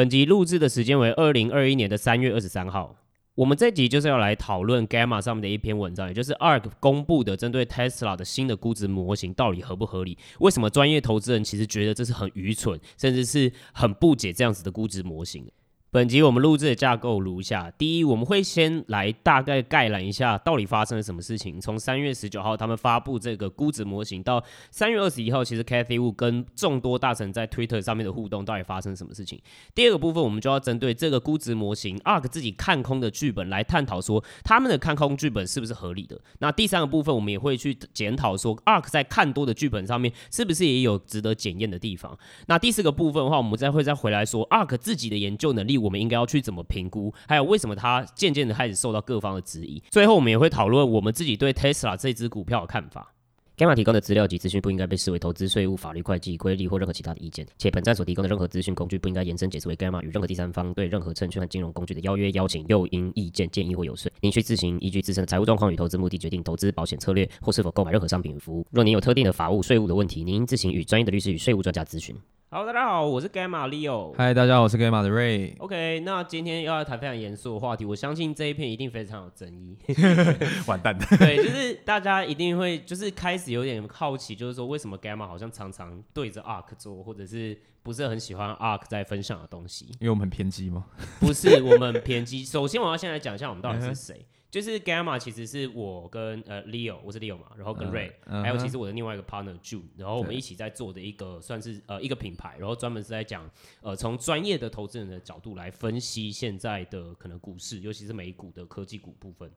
本集录制的时间为二零二一年的三月二十三号。我们这集就是要来讨论 Gamma 上面的一篇文章，也就是 ARK 公布的针对 Tesla 的新的估值模型到底合不合理？为什么专业投资人其实觉得这是很愚蠢，甚至是很不解这样子的估值模型？本集我们录制的架构如下：第一，我们会先来大概概览一下到底发生了什么事情。从三月十九号他们发布这个估值模型到三月二十一号，其实 Cathy Wood 跟众多大神在 Twitter 上面的互动到底发生什么事情？第二个部分，我们就要针对这个估值模型 ARK 自己看空的剧本来探讨说他们的看空剧本是不是合理的。那第三个部分，我们也会去检讨说 ARK 在看多的剧本上面是不是也有值得检验的地方。那第四个部分的话，我们再会再回来说 ARK 自己的研究能力。我们应该要去怎么评估？还有为什么它渐渐的开始受到各方的质疑？最后，我们也会讨论我们自己对 Tesla 这支股票的看法。Gamma 提供的资料及资讯不应该被视为投资、税务、法律、会计、规例或任何其他的意见，且本站所提供的任何资讯工具不应该延伸解释为 Gamma 与任何第三方对任何证券和金融工具的邀约、邀请、诱因、意见、建议或游说。您需自行依据自身的财务状况与投资目的决定投资保险策略或是否购买任何商品与服务。若您有特定的法务、税务的问题，您应自行与专业的律师与税务专家咨询。Hello，大家好，我是 Gamma Leo。嗨，大家好，我是 Gamma 的 Ray。OK，那今天要谈非常严肃的话题，我相信这一片一定非常有争议。完蛋了。对，就是大家一定会就是开始有点好奇，就是说为什么 Gamma 好像常常对着 ARK 做，或者是不是很喜欢 ARK 在分享的东西？因为我们很偏激吗？不是，我们偏激。首先，我要先来讲一下我们到底是谁。就是 Gamma 其实是我跟呃 Leo，我是 Leo 嘛，然后跟 Ray，、uh, uh. 还有其实我的另外一个 partner June，然后我们一起在做的一个算是呃一个品牌，然后专门是在讲呃从专业的投资人的角度来分析现在的可能股市，尤其是美股的科技股部分。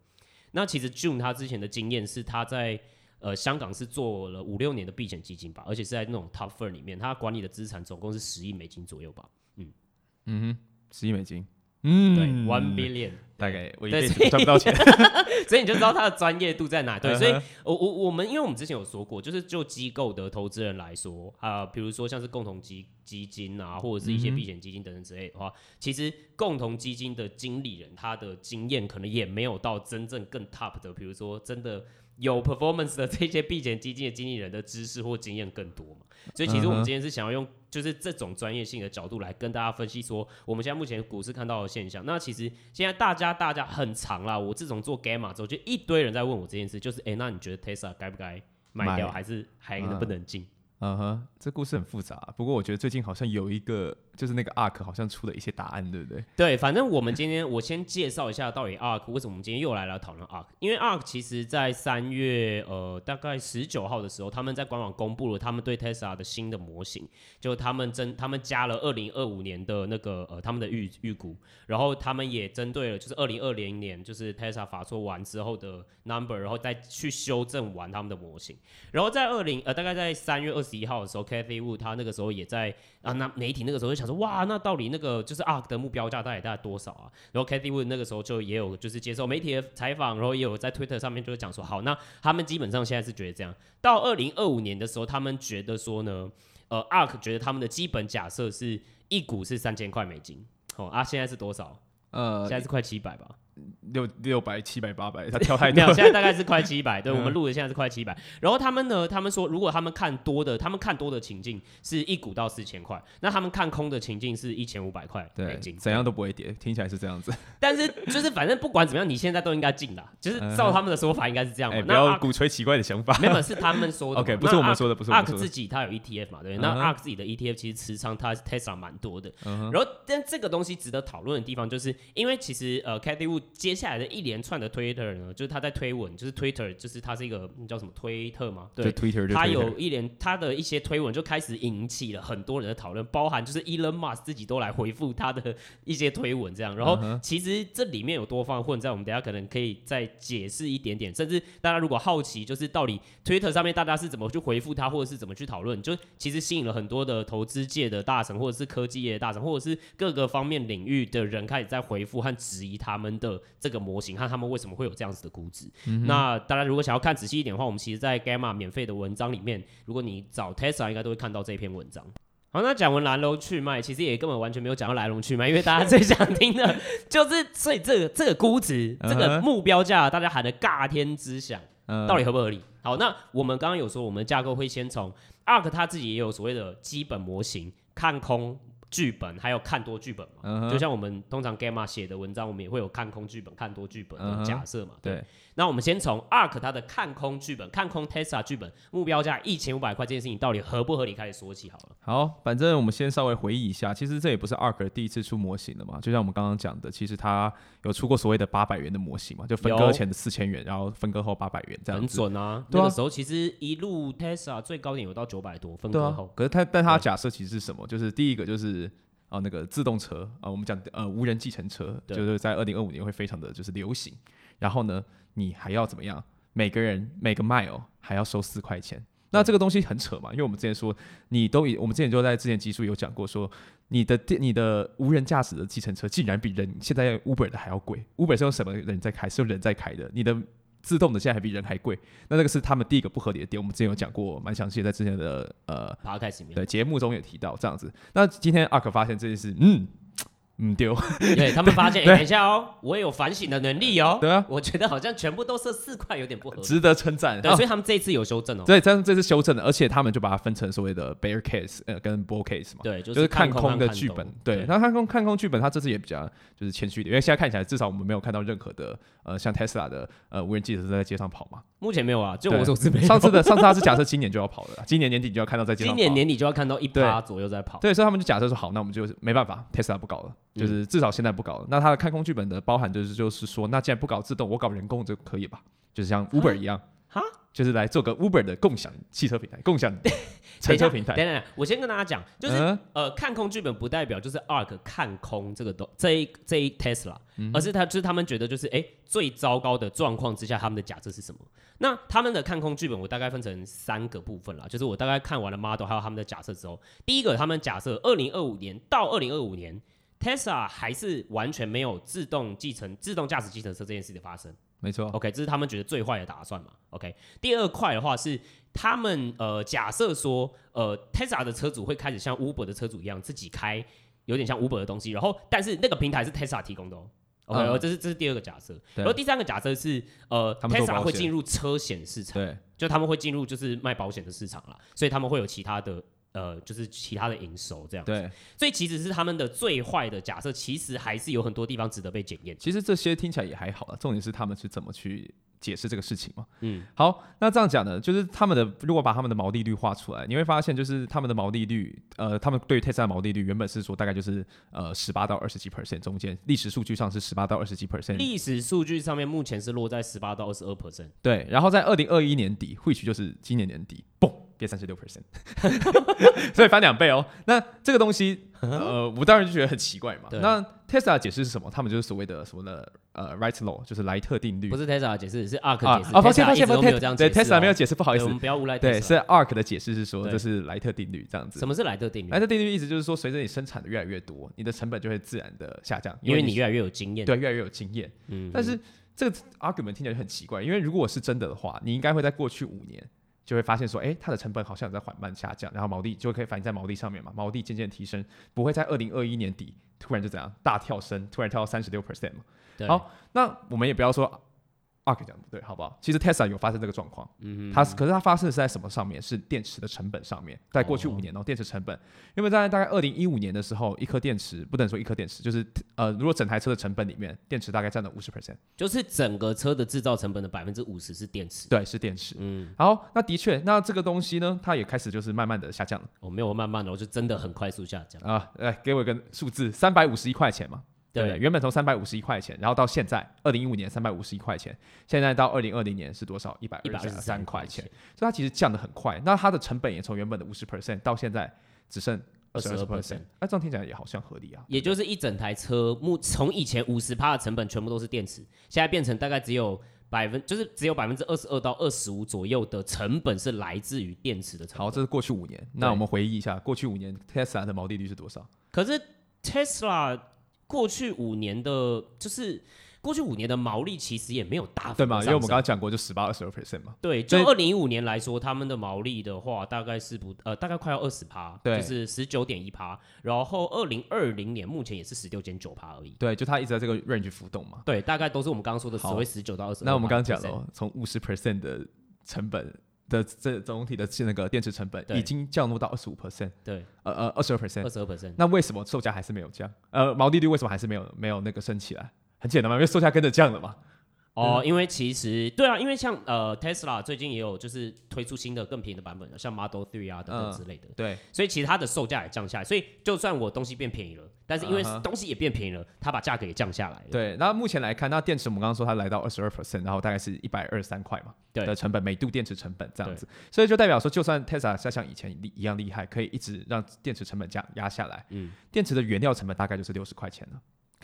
那其实 June 他之前的经验是他在呃香港是做了五六年的避险基金吧，而且是在那种 top firm 里面，他管理的资产总共是十亿美金左右吧。嗯嗯哼，十亿美金。嗯，对，one billion，大概我一辈子赚不到钱，所以你就知道他的专业度在哪。对，所以我我我们，因为我们之前有说过，就是就机构的投资人来说啊，比如说像是共同基基金啊，或者是一些避险基金等等之类的话，其实共同基金的经理人他的经验可能也没有到真正更 top 的，比如说真的。有 performance 的这些避险基金的经理人的知识或经验更多嘛？所以其实我们今天是想要用就是这种专业性的角度来跟大家分析说，我们现在目前股市看到的现象。那其实现在大家大家很长啦，我自从做 Gamma 之后，就一堆人在问我这件事，就是哎、欸，那你觉得 Tesla 该不该卖掉，还是还能不能进？嗯哼，这故事很复杂，不过我觉得最近好像有一个，就是那个 ARK 好像出了一些答案，对不对？对，反正我们今天我先介绍一下到底 ARK 为什么我们今天又来了讨论 ARK，因为 ARK 其实在三月呃大概十九号的时候，他们在官网公布了他们对 Tesla 的新的模型，就他们针他们加了二零二五年的那个呃他们的预预估，然后他们也针对了就是二零二零年就是 Tesla 法说完之后的 number，然后再去修正完他们的模型，然后在二零呃大概在三月二十。一号的时候，Cathie Wood 他那个时候也在啊，那媒体那个时候就想说，哇，那到底那个就是 ARK 的目标价到底大概多少啊？然后 Cathie Wood 那个时候就也有就是接受媒体的采访，然后也有在 Twitter 上面就是讲说，好，那他们基本上现在是觉得这样，到二零二五年的时候，他们觉得说呢，呃，ARK 觉得他们的基本假设是一股是三千块美金，哦啊，现在是多少？呃，现在是快七百吧。六六百七百八百，他 跳太多。现在大概是快七百。对，我们录的现在是快七百。然后他们呢，他们说，如果他们看多的，他们看多的情境是一股到四千块，那他们看空的情境是一千五百块美金，怎样都不会跌，听起来是这样子。但是就是反正不管怎么样，你现在都应该进啦，就是照他们的说法应该是这样嘛。欸、不要鼓吹奇怪的想法。没有，是他们说的。OK，不是我们说的，不是我们说的。ARK 自己他有 ETF 嘛，对，那 ARK 自己的 ETF 其实持仓他 Tesla 蛮多的。然后，但这个东西值得讨论的地方，就是因为其实呃，Cathie Wood 接下来的一连串的 Twitter 呢，就是他在推文，就是 Twitter，就是他是一个叫什么推特吗？对，Twitter，他有一连他的一些推文就开始引起了很多人的讨论，包含就是 Elon Musk 自己都来回复他的一些推文这样。然后其实这里面有多方混在，我们等下可能可以再解释一点点。甚至大家如果好奇，就是到底 Twitter 上面大家是怎么去回复他，或者是怎么去讨论，就其实吸引了很多的投资界的大神，或者是科技业的大神，或者是各个方面领域的人开始在回复和质疑他们的这个模型和他们。为什么会有这样子的估值？嗯、那大家如果想要看仔细一点的话，我们其实，在 Gamma 免费的文章里面，如果你找 Tesla，应该都会看到这篇文章。好，那讲完来龙去脉，其实也根本完全没有讲到来龙去脉，因为大家最想听的就是，所以这个这个估值，这个目标价，大家喊的尬天之响，到底合不合理？好，那我们刚刚有说，我们的架构会先从 ARK 他自己也有所谓的基本模型，看空。剧本，还有看多剧本嘛。嗯、就像我们通常 Gamma 写的文章，我们也会有看空剧本、看多剧本的假设嘛。嗯、对。那我们先从 ARK 它的看空剧本、看空 Tesla 剧本目标价一千五百块这件事情到底合不合理开始说起好了。好，反正我们先稍微回忆一下，其实这也不是 ARK 第一次出模型了嘛。就像我们刚刚讲的，其实它有出过所谓的八百元的模型嘛，就分割前的四千元，然后分割后八百元这样子很准啊。那个时候其实一路 Tesla 最高点有到九百多，分割后。啊、可是它，但它假设其实是什么？就是第一个就是啊、呃、那个自动车啊、呃，我们讲呃无人计程车，就是在二零二五年会非常的就是流行。然后呢，你还要怎么样？每个人每个 mile 还要收四块钱。那这个东西很扯嘛，因为我们之前说，你都以我们之前就在之前集数有讲过说，说你的电你的无人驾驶的计程车竟然比人现在 Uber 的还要贵。Uber 是用什么人在开？是用人在开的。你的自动的现在还比人还贵。那这个是他们第一个不合理的点。我们之前有讲过，蛮详细的，在之前的呃，对节目中也提到这样子。那今天 ARK 发现这件事，嗯。嗯，丢，对他们发现，欸、等一下哦，我也有反省的能力哦。对啊，我觉得好像全部都设四块，有点不合理，值得称赞。对，所以他们这一次有修正哦。对，但是这次修正的，而且他们就把它分成所谓的 bear case，呃，跟 bull case 嘛。对，就是，看空的剧本。对，对，那看空看空剧本，他这次也比较就是谦虚一点，因为现在看起来至少我们没有看到任何的呃，像 Tesla 的呃无人机车在街上跑嘛。目前没有啊，就我所知没有。上次的上次他是假设今年就要跑了，今年年底就要看到在街上。今年年底就要看到一趴左右在跑。对，所以他们就假设说好，那我们就没办法，Tesla 不搞了，就是至少现在不搞了。那它的看空剧本的包含就是就是说，那既然不搞自动，我搞人工就可以吧？就是像 Uber 一样，哈，就是来做个 Uber 的共享汽车平台，共享 乘车平台。等等，我先跟大家讲，就是、嗯、呃，看空剧本不代表就是 ARK 看空这个东这一这一 Tesla，、嗯、而是他就是他们觉得就是哎、欸、最糟糕的状况之下，他们的假设是什么？那他们的看空剧本我大概分成三个部分啦，就是我大概看完了 Model 还有他们的假设之后，第一个他们假设二零二五年到二零二五年。Tesla 还是完全没有自动继承、自动驾驶计程车这件事的发生。没错，OK，这是他们觉得最坏的打算嘛。OK，第二块的话是他们呃假设说，呃，Tesla 的车主会开始像 Uber 的车主一样自己开，有点像 Uber 的东西。然后，但是那个平台是 Tesla 提供的哦。OK，、嗯、这是这是第二个假设。然后第三个假设是呃，Tesla 会进入车险市场，对，就他们会进入就是卖保险的市场啦，所以他们会有其他的。呃，就是其他的营收这样子，对，所以其实是他们的最坏的假设，其实还是有很多地方值得被检验。其实这些听起来也还好了，重点是他们是怎么去解释这个事情嘛。嗯，好，那这样讲呢，就是他们的如果把他们的毛利率画出来，你会发现就是他们的毛利率，呃，他们对于 Tesla 的毛利率原本是说大概就是呃十八到二十几 percent 中间，历史数据上是十八到二十几 percent，历史数据上面目前是落在十八到二十二 percent。对，然后在二零二一年底，或许就是今年年底，嘣。跌三十六 percent，所以翻两倍哦。那这个东西，呃，我当然就觉得很奇怪嘛。那 Tesla 解释是什么？他们就是所谓的什么的呃，Wright Law，就是莱特定律。不是 Tesla 解释，是 ARK 解释。啊，抱歉抱歉抱歉，对 Tesla 没有解释，不好意思，我们不要诬赖。对，是 ARK 的解释是说，这是莱特定律这样子。什么是莱特定律？莱特定律意思就是说，随着你生产的越来越多，你的成本就会自然的下降，因为你越来越有经验。对，越来越有经验。嗯。但是这个 argument 听起来就很奇怪，因为如果是真的的话，你应该会在过去五年。就会发现说，哎，它的成本好像在缓慢下降，然后毛利就可以反映在毛利上面嘛，毛利渐渐提升，不会在二零二一年底突然就怎样大跳升，突然跳到三十六 percent 嘛。对。好，那我们也不要说。ARK 讲的不对，好不好？其实 Tesla 有发生这个状况，嗯哼，它是，可是它发生的是在什么上面？是电池的成本上面。在过去五年哦，电池成本，因为在大概二零一五年的时候，一颗电池不能说一颗电池，就是呃，如果整台车的成本里面，电池大概占了五十 percent，就是整个车的制造成本的百分之五十是电池。对，是电池。嗯，好，那的确，那这个东西呢，它也开始就是慢慢的下降了。我、哦、没有慢慢的，我就真的很快速下降啊！来，给我一个数字，三百五十一块钱嘛。对，对，原本从三百五十一块钱，然后到现在二零一五年三百五十一块钱，现在到二零二零年是多少？一百二十三块钱，所以它其实降得很快。那它的成本也从原本的五十 percent 到现在只剩二十二 percent，那这样听起来也好像合理啊。也就是一整台车目从以前五十趴的成本全部都是电池，现在变成大概只有百分，就是只有百分之二十二到二十五左右的成本是来自于电池的成本。好，这是过去五年。那我们回忆一下，过去五年 Tesla 的毛利率是多少？可是 Tesla。过去五年的，就是过去五年的毛利其实也没有大幅，对吗？因为我们刚刚讲过，就十八二十二 percent 嘛。对，就二零一五年来说，他们的毛利的话，大概是不呃，大概快要二十趴，对，就是十九点一趴。然后二零二零年目前也是十六点九趴而已。对，就它一直在这个 range 浮动嘛。对，大概都是我们刚刚说的所谓十九到二十。那我们刚刚讲了，从五十 percent 的成本。的这总体的那个电池成本已经降落到二十五 percent，对，呃呃二十二 percent，二十二 percent，那为什么售价还是没有降？呃，毛利率为什么还是没有没有那个升起来？很简单嘛，因为售价跟着降了嘛。哦，因为其实对啊，因为像呃 Tesla 最近也有就是推出新的更便宜的版本了，像 Model Three 啊等等之类的。嗯、对，所以其实它的售价也降下来，所以就算我东西变便宜了，但是因为东西也变便宜了，它把价格也降下来了。对，那目前来看，那电池我们刚刚说它来到二十二 percent，然后大概是一百二十三块嘛，对。的成本，每度电池成本这样子，所以就代表说，就算 Tesla 再像以前一样厉害，可以一直让电池成本降压下来，嗯，电池的原料成本大概就是六十块钱了。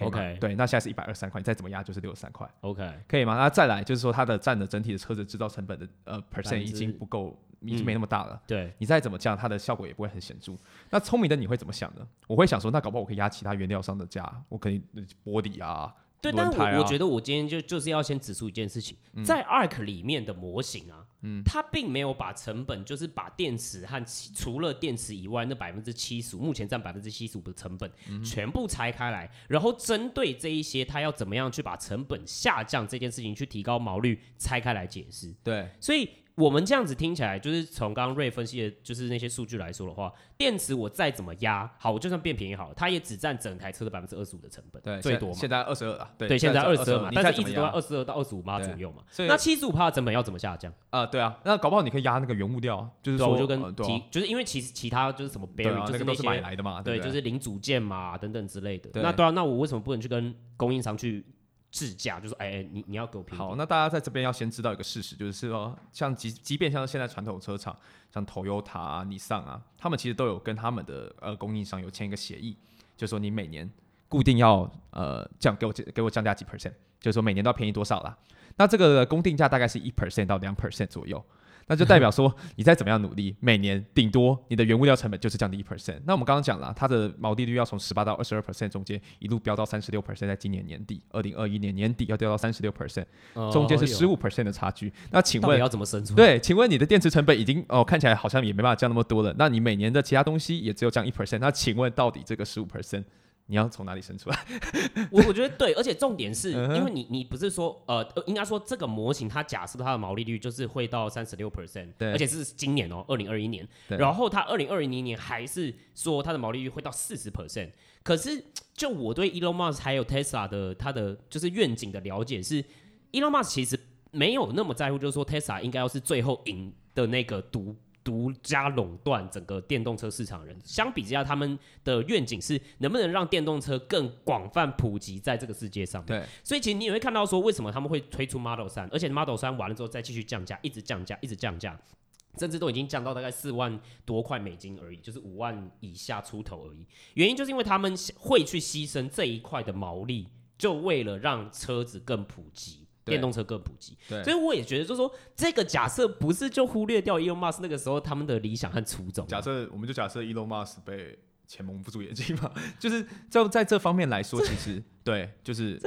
OK，对，那现在是一百二十三块，你再怎么压就是六十三块。OK，可以吗？那再来就是说，它的占的整体的车子制造成本的呃 percent 已经不够，已经没那么大了。嗯、对，你再怎么降，它的效果也不会很显著。那聪明的你会怎么想呢？我会想说，那搞不好我可以压其他原料商的价，我可以玻璃啊。对，但我我觉得我今天就就是要先指出一件事情，嗯、在 Arc 里面的模型啊，嗯，它并没有把成本，就是把电池和除了电池以外那百分之七十五，目前占百分之七十五的成本，嗯、全部拆开来，然后针对这一些，它要怎么样去把成本下降这件事情去提高毛率，拆开来解释。对，所以。我们这样子听起来，就是从刚刚 Ray 分析的，就是那些数据来说的话，电池我再怎么压，好，我就算变便宜好了，它也只占整台车的百分之二十五的成本，对，最多嘛。现在二十二啊，对，对，现在二十二嘛，但是一直都在二十二到二十五码左右嘛。那七十五趴的成本要怎么下降？啊，对啊，那搞不好你可以压那个原物料，就是说，就跟提，就是因为其实其他就是什么 bearing，就是都是买来的嘛，对，就是零组件嘛等等之类的。那对啊，那我为什么不能去跟供应商去？制价就是，哎、欸，你你要给我便宜。好，那大家在这边要先知道一个事实，就是说，像即即便像现在传统车厂，像 Toyota 啊、尼桑啊，他们其实都有跟他们的呃供应商有签一个协议，就是说你每年固定要呃降给我给我降价几 percent，就是说每年都要便宜多少啦。那这个公定价大概是一 percent 到两 percent 左右。那就代表说，你再怎么样努力，每年顶多你的原物料成本就是降低一 percent。那我们刚刚讲了，它的毛利率要从十八到二十二 percent 中间一路飙到三十六 percent，在今年年底，二零二一年年底要掉到三十六 percent，中间是十五 percent 的差距。那请问要怎么生存？对，请问你的电池成本已经哦看起来好像也没办法降那么多了，那你每年的其他东西也只有降一 percent，那请问到底这个十五 percent？你要从哪里生出来？我我觉得对，而且重点是因为你你不是说呃，应该说这个模型它假设它的毛利率就是会到三十六 percent，对，而且是今年哦，二零二一年，对然后它二零二零年还是说它的毛利率会到四十 percent，可是就我对 Elon Musk 还有 Tesla 的它的就是愿景的了解是，Elon Musk 其实没有那么在乎，就是说 Tesla 应该要是最后赢的那个独。独家垄断整个电动车市场的人，相比之下，他们的愿景是能不能让电动车更广泛普及在这个世界上。对，所以其实你也会看到说，为什么他们会推出 Model 三而且 Model 三完了之后再继续降价，一直降价，一直降价，甚至都已经降到大概四万多块美金而已，就是五万以下出头而已。原因就是因为他们会去牺牲这一块的毛利，就为了让车子更普及。电动车更普及，对，所以我也觉得，就是说，这个假设不是就忽略掉 Elon Musk 那个时候他们的理想和初衷。假设我们就假设 Elon Musk 被钱蒙不住眼睛嘛，就是就在这方面来说，其实对，就是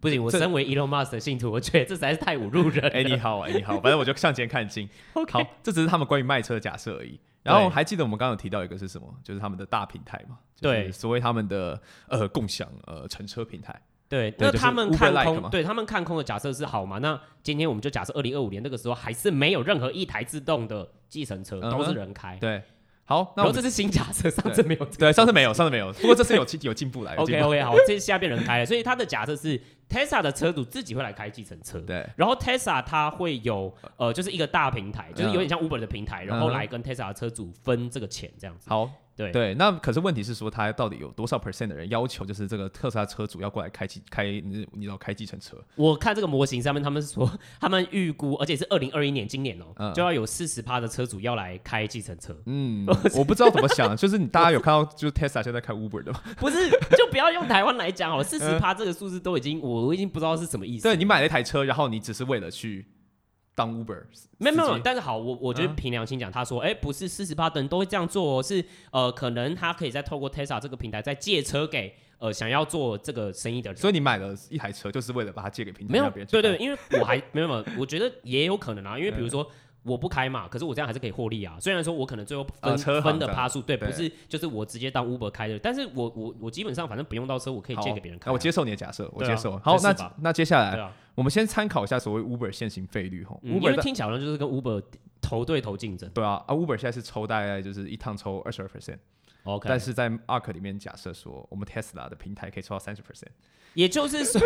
不行。我身为 Elon Musk 的信徒，我觉得这实在是太侮辱人。哎，你好，哎，你好，反正我就向前看进。好，这只是他们关于卖车的假设而已。然后还记得我们刚刚有提到一个是什么？就是他们的大平台嘛，对，所谓他们的呃共享呃乘车平台。对，那他们看空，对他们看空的假设是好嘛？那今天我们就假设二零二五年那个时候还是没有任何一台自动的计程车，都是人开。对，好，那我这是新假设，上次没有。对，上次没有，上次没有。不过这次有有进步来。OK OK，好，这次现在变人开了，所以他的假设是 Tesla 的车主自己会来开计程车。对，然后 Tesla 它会有呃，就是一个大平台，就是有点像 Uber 的平台，然后来跟 Tesla 的车主分这个钱这样子。好。对对，那可是问题是说，他到底有多少 percent 的人要求，就是这个特斯拉车主要过来开计开你你要开计程车？我看这个模型上面，他们是说 他们预估，而且是二零二一年今年哦、喔，嗯、就要有四十趴的车主要来开计程车。嗯，我不知道怎么想，就是你大家有看到就是 Tesla 现在开 Uber 的吗？不是，就不要用台湾来讲好了，四十趴这个数字都已经，我已经不知道是什么意思。对，你买了一台车，然后你只是为了去。当 Uber 没有没有，但是好，我我觉得凭良心讲，他说，哎、欸，不是四十八的人都会这样做，哦是呃，可能他可以再透过 Tesla 这个平台再借车给呃想要做这个生意的人。所以你买了一台车，就是为了把它借给平台？没有，对，对对，因为我还没有没有，我觉得也有可能啊，因为比如说我不开嘛，可是我这样还是可以获利啊。虽然说我可能最后分、呃、分的趴数，对，对，不是就是我直接当 Uber 开的，但是我我我基本上反正不用到车，我可以借给别人开、啊。那我接受你的假设，我接受。啊、好，那那接下来、啊、我们先参考一下所谓 Uber 现行费率哈、嗯。因为听起来好像就是跟 Uber 头对头竞争。对啊，啊 Uber 现在是抽大概就是一趟抽二十二 percent。OK，但是在 Arc 里面假设说，我们 Tesla 的平台可以抽到三十 percent。也就是说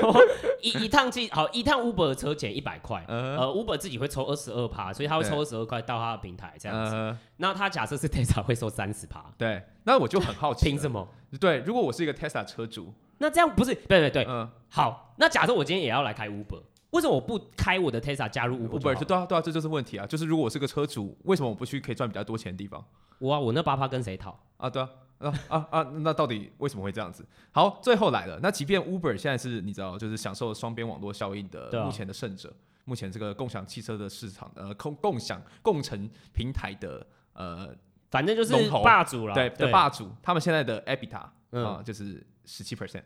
一，一一趟机好一趟 Uber 的车钱一百块，呃，Uber 自己会抽二十二趴，所以他会抽二十二块到他的平台这样子。呃、那他假设是 Tesla 会收三十趴，对，那我就很好奇，凭什么？对，如果我是一个 Tesla 车主，那这样不是？对对对，嗯、呃，好，那假设我今天也要来开 Uber，为什么我不开我的 Tesla 加入 Uber？Uber 对啊对啊，这就是问题啊，就是如果我是个车主，为什么我不去可以赚比较多钱的地方？我啊，我那八趴跟谁讨啊？对啊。啊啊啊！那到底为什么会这样子？好，最后来了。那即便 Uber 现在是你知道，就是享受双边网络效应的目前的胜者，啊、目前这个共享汽车的市场，呃，共共享共乘平台的呃，反正就是霸主了，对的霸主。他们现在的 EBITDA 啊、嗯呃，就是十七 percent。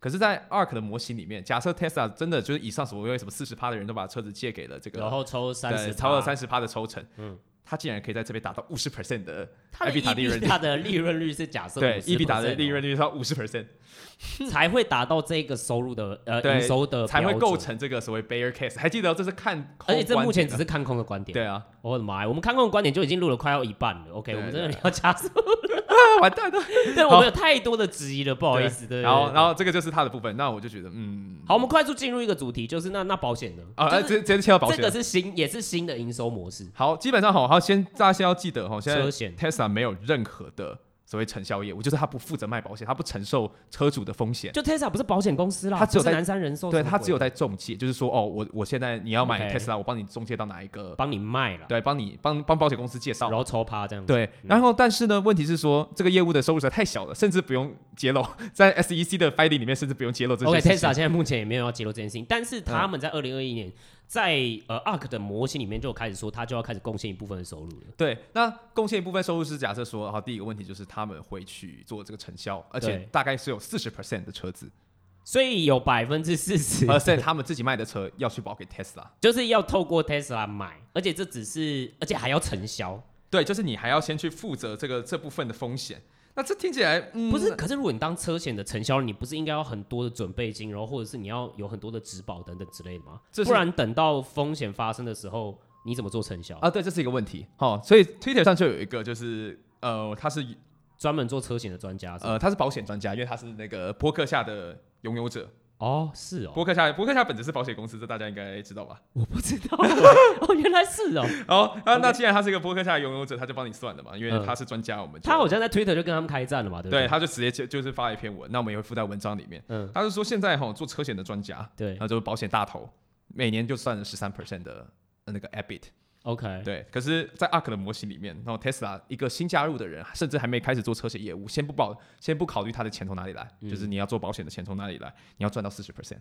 可是，在 Arc 的模型里面，假设 Tesla 真的就是以上所谓什么四十趴的人都把车子借给了这个，然后抽三十，超过三十趴的抽成，嗯。他竟然可以在这边达到五十 percent 的利润率，他的利润率是假设 对，EBITDA 的利润率是要五十 percent 才会达到这个收入的呃营收的才会构成这个所谓 bear case。还记得这是看空，而且这目前只是看空的观点。对啊，我的妈呀，我们看空的观点就已经录了快要一半了。OK，我们真的要加速。完蛋了！对，我们有太多的质疑了，不好意思。对，然后，然后这个就是他的部分。那我就觉得，嗯，好，我们快速进入一个主题，就是那那保险呢？啊，直接直接切到保险。这个是新，也是新的营收模式。好，基本上好，好，先大家先要记得哈，现在 Tesla 没有任何的。所谓承销业务，就是他不负责卖保险，他不承受车主的风险。就 Tesla 不是保险公司啦，他只有在南山人寿，对他只有在中介，就是说哦，我我现在你要买 Tesla，我帮你中介到哪一个，帮你卖了，对，帮你帮帮保险公司介绍，然后抽趴这样子。对，然后但是呢，问题是说这个业务的收入实在太小了，甚至不用揭露，在 SEC 的 filing 里面甚至不用揭露这些。OK，Tesla 现在目前也没有要揭露这件事情，但是他们在二零二一年。在呃 Arc 的模型里面就开始说，他就要开始贡献一部分的收入了。对，那贡献一部分收入是假设说，好，第一个问题就是他们会去做这个承销，而且大概是有四十 percent 的车子，所以有百分之四十 percent 他们自己卖的车要去保给 Tesla，就是要透过 Tesla 买，而且这只是，而且还要承销。对，就是你还要先去负责这个这部分的风险。那这听起来、嗯、不是？可是如果你当车险的承销，你不是应该要很多的准备金，然后或者是你要有很多的质保等等之类的吗？不然等到风险发生的时候，你怎么做承销啊？对，这是一个问题。好，所以 Twitter 上就有一个，就是呃，他是专门做车险的专家，呃，他是保险专家，因为他是那个博客下的拥有者。哦，是哦，波克夏，波克夏本质是保险公司，这大家应该知道吧？我不知道，哦，原来是哦。好，那那既然他是一个波克夏拥有者，他就帮你算了嘛，因为他是专家，我们他好像在 Twitter 就跟他们开战了嘛，对不对？对，他就直接就就是发了一篇文，那我们也会附在文章里面。嗯，他是说现在哈做车险的专家，对，那就是保险大头，每年就算了十三 percent 的那个 EBIT。OK，对，可是，在 Arc 的模型里面，然后 Tesla 一个新加入的人，甚至还没开始做车险业务，先不保，先不考虑他的钱从哪里来，嗯、就是你要做保险的钱从哪里来，你要赚到四十 percent，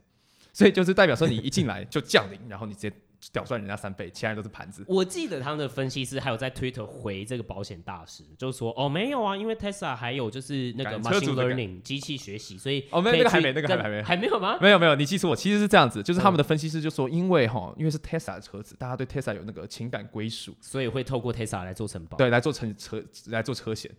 所以就是代表说你一进来就降临，然后你直接。屌赚人家三倍，其他人都是盘子。我记得他们的分析师还有在 Twitter 回这个保险大师，就是说哦没有啊，因为 Tesla 还有就是那个 machine learning 机器学习，所以哦没有那个还没那个还没还没还没有吗？没有没有，你记错，其实是这样子，就是他们的分析师就说，因为哈，因为是 Tesla 的车子，大家对 Tesla 有那个情感归属，所以会透过 Tesla 来做承保，对，来做承车来做车险。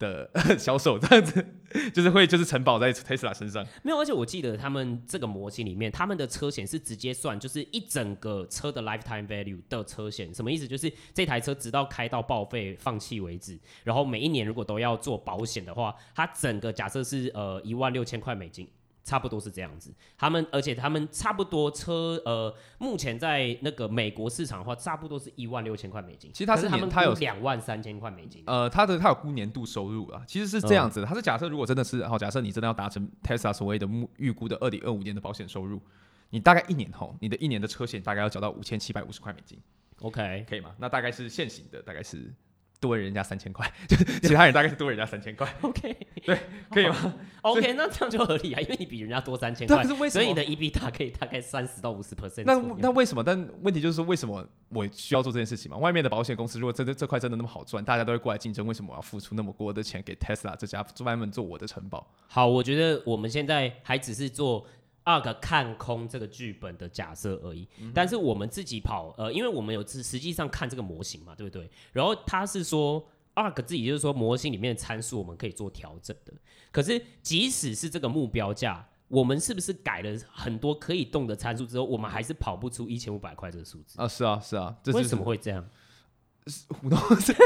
的 销售这样子，就是会就是承保在 Tesla 身上。没有，而且我记得他们这个模型里面，他们的车险是直接算，就是一整个车的 lifetime value 的车险。什么意思？就是这台车直到开到报废放弃为止，然后每一年如果都要做保险的话，它整个假设是呃一万六千块美金。差不多是这样子，他们而且他们差不多车呃，目前在那个美国市场的话，差不多是一万六千块美金。其实他是，是他们他有两万三千块美金。呃，他的他有估年度收入啊，其实是这样子的，他、嗯、是假设如果真的是好，假设你真的要达成 Tesla 所谓的预估的二零二五年的保险收入，你大概一年后，你的一年的车险大概要缴到五千七百五十块美金。OK，可以吗？那大概是现行的，大概是。多人家三千块，就是其他人大概是多人家三千块。OK，对，可以吗？OK，那这样就合理啊，因为你比人家多三千块，所以你的 EBITDA 可以大概三十到五十 percent。那那为什么？但问题就是说，为什么我需要做这件事情嘛？外面的保险公司如果真的这块真的那么好赚，大家都会过来竞争，为什么我要付出那么多的钱给 Tesla 这家专门做我的承保？好，我觉得我们现在还只是做。ARK 看空这个剧本的假设而已。嗯、但是我们自己跑，呃，因为我们有实实际上看这个模型嘛，对不对？然后他是说 ARK 自己就是说模型里面的参数我们可以做调整的。可是即使是这个目标价，我们是不是改了很多可以动的参数之后，我们还是跑不出一千五百块这个数字？啊，是啊，是啊，这为什么会这样？互动，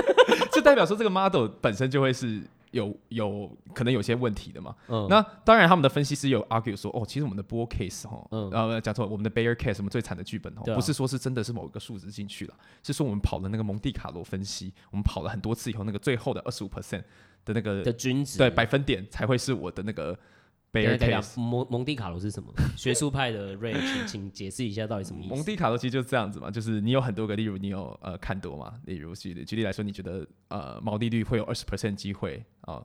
这代表说这个 model 本身就会是有有可能有些问题的嘛。嗯，那当然他们的分析师有 argue 说，哦，其实我们的 bull case 哈，嗯，然后讲错，我们的 bear case 什么最惨的剧本哦，啊、不是说是真的是某一个数值进去了，是说我们跑了那个蒙地卡罗分析，我们跑了很多次以后，那个最后的二十五 percent 的那个的均值，对，百分点才会是我的那个。蒙蒙地卡罗是什么？学术派的 Ray，请请解释一下到底什么意思？蒙地卡罗其实就是这样子嘛，就是你有很多个，例如你有呃看多嘛，例如举举例来说，你觉得呃毛利率会有二十 percent 机会啊，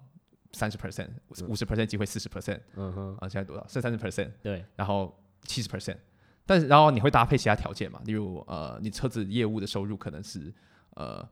三十 percent 五十 percent 机会四十 percent，嗯哼，啊现在多少？剩三十 percent，对，然后七十 percent，但是然后你会搭配其他条件嘛，例如呃你车子业务的收入可能是呃。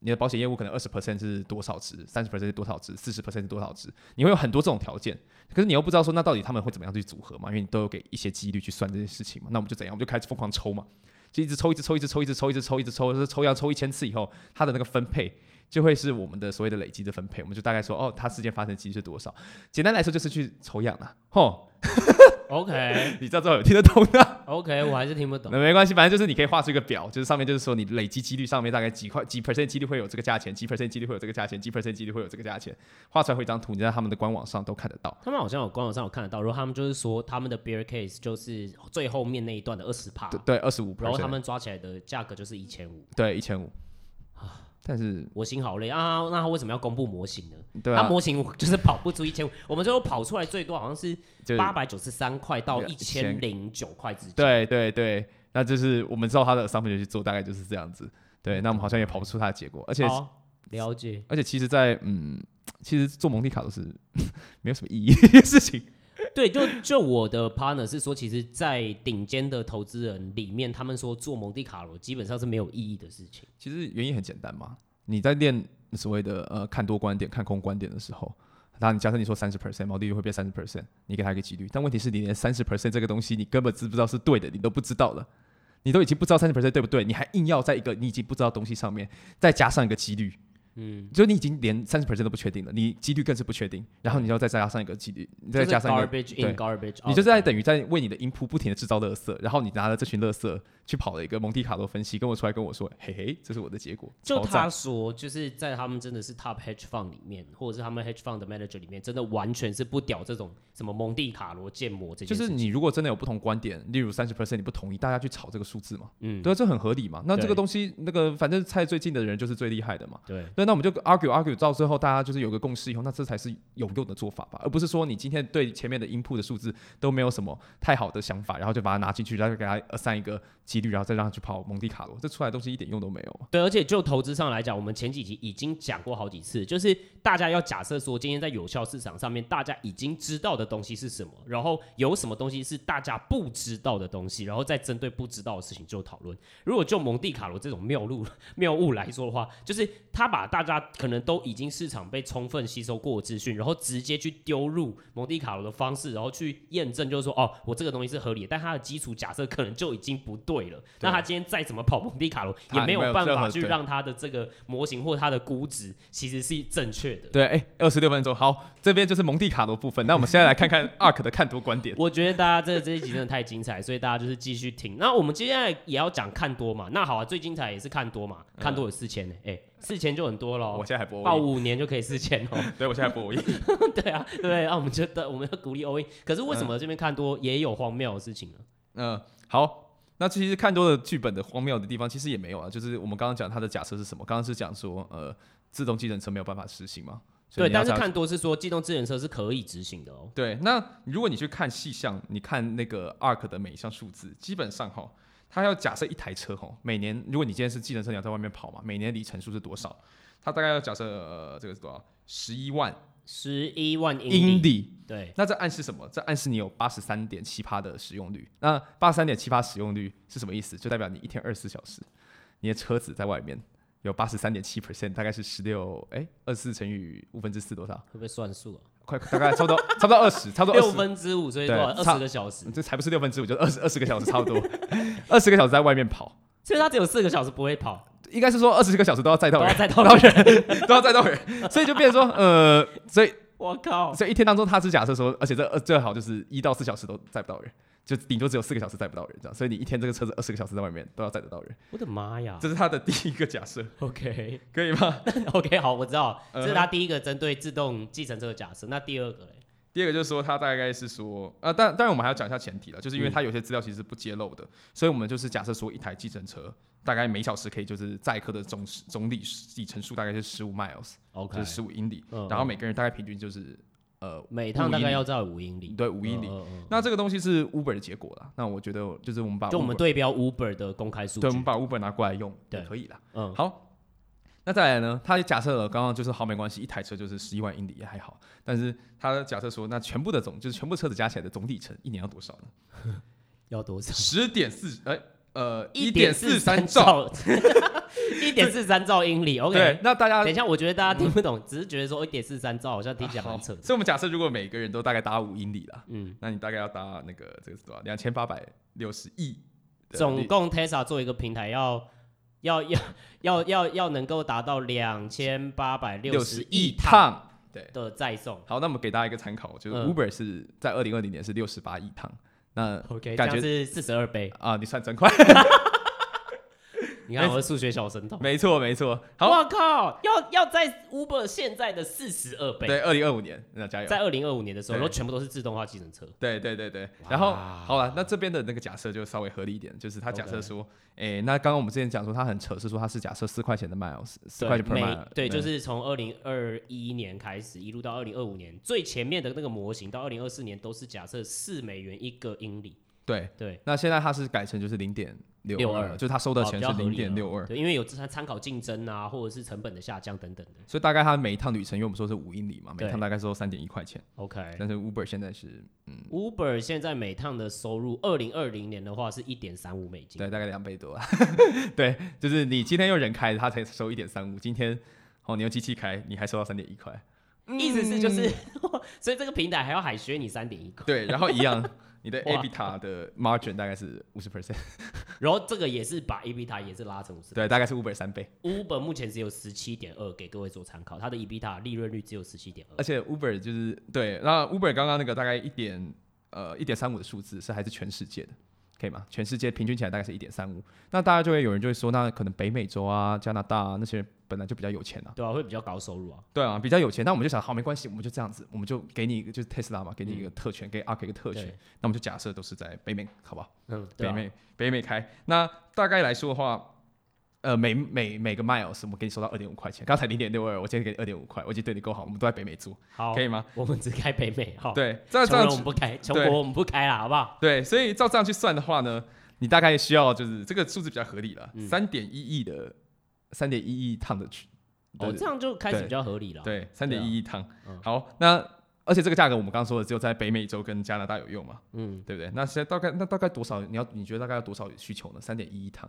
你的保险业务可能二十 percent 是多少值，三十 percent 是多少值，四十 percent 是多少值？你会有很多这种条件，可是你又不知道说那到底他们会怎么样去组合嘛？因为你都有给一些几率去算这件事情嘛。那我们就怎样？我们就开始疯狂抽嘛，就一直抽，一直抽，一直抽，一直抽，一直抽，一直抽，就是抽要抽一千次以后，它的那个分配就会是我们的所谓的累积的分配。我们就大概说，哦，它事件发生几率是多少？简单来说就是去抽样啊，吼。OK，你知道这有听得懂的？OK，我还是听不懂。那没关系，反正就是你可以画出一个表，就是上面就是说你累积几率上面大概几块几 percent 几率会有这个价钱，几 percent 几率会有这个价钱，几 percent 几率会有这个价钱，画出来会一张图，你在他们的官网上都看得到。他们好像有官网上有看得到，然后他们就是说他们的 bear case 就是最后面那一段的二十帕，对，二十五，然后他们抓起来的价格就是一千五，对，一千五。但是我心好累啊！那他为什么要公布模型呢？对啊，他模型就是跑不出一千五，我们最后跑出来最多好像是八百九十三块到一千零九块之间。对对对，那就是我们知道他的商品就去做，大概就是这样子。对，那我们好像也跑不出他的结果，而且了解。而且其实在，在嗯，其实做蒙地卡都是 没有什么意义的事情。对，就就我的 partner 是说，其实，在顶尖的投资人里面，他们说做蒙地卡罗基本上是没有意义的事情。其实原因很简单嘛，你在练所谓的呃看多观点、看空观点的时候，那你假设你说三十 percent 毛利率会变三十 percent，你给他一个几率，但问题是你连三十 percent 这个东西你根本知不知道是对的，你都不知道了，你都已经不知道三十 percent 对不对，你还硬要在一个你已经不知道东西上面再加上一个几率。嗯，就你已经连三十 percent 都不确定了，你几率更是不确定，然后你要再加上一个几率，你再加上一个 garbage in garbage，你就是在等于在为你的 input 不停的制造垃圾，然后你拿了这群垃圾去跑了一个蒙地卡罗分析，跟我出来跟我说，嘿嘿，这是我的结果。就他说，就是在他们真的是 top hedge fund 里面，或者是他们 hedge fund 的 manager 里面，真的完全是不屌这种什么蒙地卡罗建模这些。就是你如果真的有不同观点，例如三十 percent 你不同意，大家去炒这个数字嘛，嗯，对，这很合理嘛。那这个东西，那个反正猜最近的人就是最厉害的嘛，对，对，那我们就 argue argue。到最后，大家就是有个共识以后，那这才是有用的做法吧，而不是说你今天对前面的 input 的数字都没有什么太好的想法，然后就把它拿进去，然后就给它 assign 一个几率，然后再让他去跑蒙地卡罗，这出来东西一点用都没有。对，而且就投资上来讲，我们前几集已经讲过好几次，就是大家要假设说，今天在有效市场上面，大家已经知道的东西是什么，然后有什么东西是大家不知道的东西，然后再针对不知道的事情做讨论。如果就蒙地卡罗这种谬路谬误来说的话，就是他把大家可能都已经市场被充分吸收过的资讯，然后直接去丢入蒙地卡罗的方式，然后去验证，就是说，哦，我这个东西是合理的，但它的基础假设可能就已经不对了。那他今天再怎么跑蒙地卡罗，也没有办法去让他的这个模型或他的估值其实是正确的。对，哎，二十六分钟，好，这边就是蒙地卡罗部分。那我们现在来看看 ARK 的看多观点。我觉得大家这这一集真的太精彩，所以大家就是继续听。那我们接下来也要讲看多嘛？那好啊，最精彩也是看多嘛？看多有四千呢，哎。四千就很多了，我现在还不报五年就可以四千哦。对，我现在不 all in。对啊，对啊，我们觉得我们要鼓励 all in。可是为什么这边看多也有荒谬的事情呢？嗯、呃，好，那其实看多了剧本的荒谬的地方其实也没有啊，就是我们刚刚讲它的假设是什么？刚刚是讲说呃，自动计程车没有办法实行嘛？对，但是看多是说机动自行车是可以执行的哦。对，那如果你去看细项，你看那个 ARC 的每一项数字，基本上哈。它要假设一台车吼，每年如果你今天是计程车，你要在外面跑嘛，每年里程数是多少？它大概要假设、呃、这个是多少？十一万，十一万英里。对，那这暗示什么？这暗示你有八十三点七趴的使用率。那八十三点七趴使用率是什么意思？就代表你一天二十四小时，你的车子在外面有八十三点七 percent，大概是十六哎，二十四乘以五分之四多少？会不会算数啊？快大概差不多差不多二十，差不多六分之五，所以多少？二十个小时？这才不是六分之五，就二十二十个小时，差不多 二十个小时在外面跑。所以他只有四个小时不会跑，应该是说二十个小时都要载到人，载到人，都要载到人，所以就变成说，呃，所以我靠，所以一天当中他是假设说，而且这最好就是一到四小时都载不到人。就顶多只有四个小时载不到人，这样，所以你一天这个车子二十个小时在外面都要载得到人。我的妈呀！这是他的第一个假设。OK，可以吗？OK，好，我知道，这是他第一个针对自动计程车的假设。那第二个嘞？第二个就是说，他大概是说，呃，但当然我们还要讲一下前提了，就是因为他有些资料其实是不揭露的，嗯、所以我们就是假设说，一台计程车大概每小时可以就是载客的总总里里程数大概是十五 miles，OK，就是十五英里，嗯、然后每个人大概平均就是。呃，每趟大概要在五英里，对，五英里。那这个东西是 Uber 的结果了。那我觉得就是我们把，就我们对标 Uber 的公开数据，对，我们把 Uber 拿过来用，对，可以了。嗯，好。那再来呢？他假设了刚刚就是好没关系，一台车就是十一万英里也还好。但是他假设说，那全部的总就是全部车子加起来的总里程一年要多少呢？要多少？十点四，哎。呃，一点四三兆，一点四三兆英里。OK，对，那大家等一下，我觉得大家听不懂，只是觉得说一点四三兆好像听起来很扯。所以，我们假设如果每个人都大概搭五英里了，嗯，那你大概要搭那个这个是多少？两千八百六十亿。总共 Tesla 做一个平台要要要要要要能够达到两千八百六十亿趟对的载送。好，那我们给大家一个参考，就是 Uber 是在二零二零年是六十八亿趟。那 OK，感觉是四十二杯啊！你算真快，你看我的数学小神童。没错没错。我靠，要要在 Uber 现在的四十二倍。对，二零二五年，那加油。在二零二五年的时候，都全部都是自动化计程车。对对对对。然后好了，那这边的那个假设就稍微合理一点，就是他假设说，哎，那刚刚我们之前讲说他很扯，是说他是假设四块钱的 miles，四块钱 per mile。对，就是从二零二一年开始，一路到二零二五年，最前面的那个模型到二零二四年都是假设四美元一个英里。对对，那现在它是改成就是零点六二，就是他收的钱是零点六二，对，因为有参参考竞争啊，或者是成本的下降等等的，所以大概他每一趟旅程，因为我们说是五英里嘛，每趟大概收三点一块钱，OK，但是 Uber 现在是，嗯，Uber 现在每趟的收入，二零二零年的话是一点三五美金，对，大概两倍多，对，就是你今天用人开，他才收一点三五，今天哦你用机器开，你还收到三点一块，意思是就是，所以这个平台还要海削你三点一块，对，然后一样。你的 EBITDA 的 margin 大概是五十 percent，然后这个也是把 EBITDA 也是拉成五十，对，大概是 Uber 三倍。Uber 目前只有十七点二，给各位做参考，它的 EBITDA 利润率只有十七点二。而且 Uber 就是对，那 Uber 刚刚那个大概一点呃一点三五的数字是还是全世界的，可以吗？全世界平均起来大概是一点三五，那大家就会有人就会说，那可能北美洲啊、加拿大啊那些。本来就比较有钱啊，对啊，会比较高收入啊，对啊，比较有钱。那我们就想，好，没关系，我们就这样子，我们就给你一个，就是特斯拉嘛，给你一个特权，给 Ark 一个特权。那我们就假设都是在北美，好不好？嗯，北美，北美开。那大概来说的话，呃，每每每个 miles 我们给你收到二点五块钱。刚才零点六二，我今天给你二点五块，我已经对你够好。我们都在北美住，好，可以吗？我们只开北美，好。对，这样这样我们不开，穷国我们不开了，好不好？对，所以照这样去算的话呢，你大概需要就是这个数字比较合理了，三点一亿的三点一亿趟的去。哦，这样就开始比较合理了。对，三点一亿趟。好，那而且这个价格我们刚刚说的只有在北美洲跟加拿大有用嘛？嗯，对不对？那现在大概那大概多少？你要你觉得大概要多少需求呢？三点一亿趟。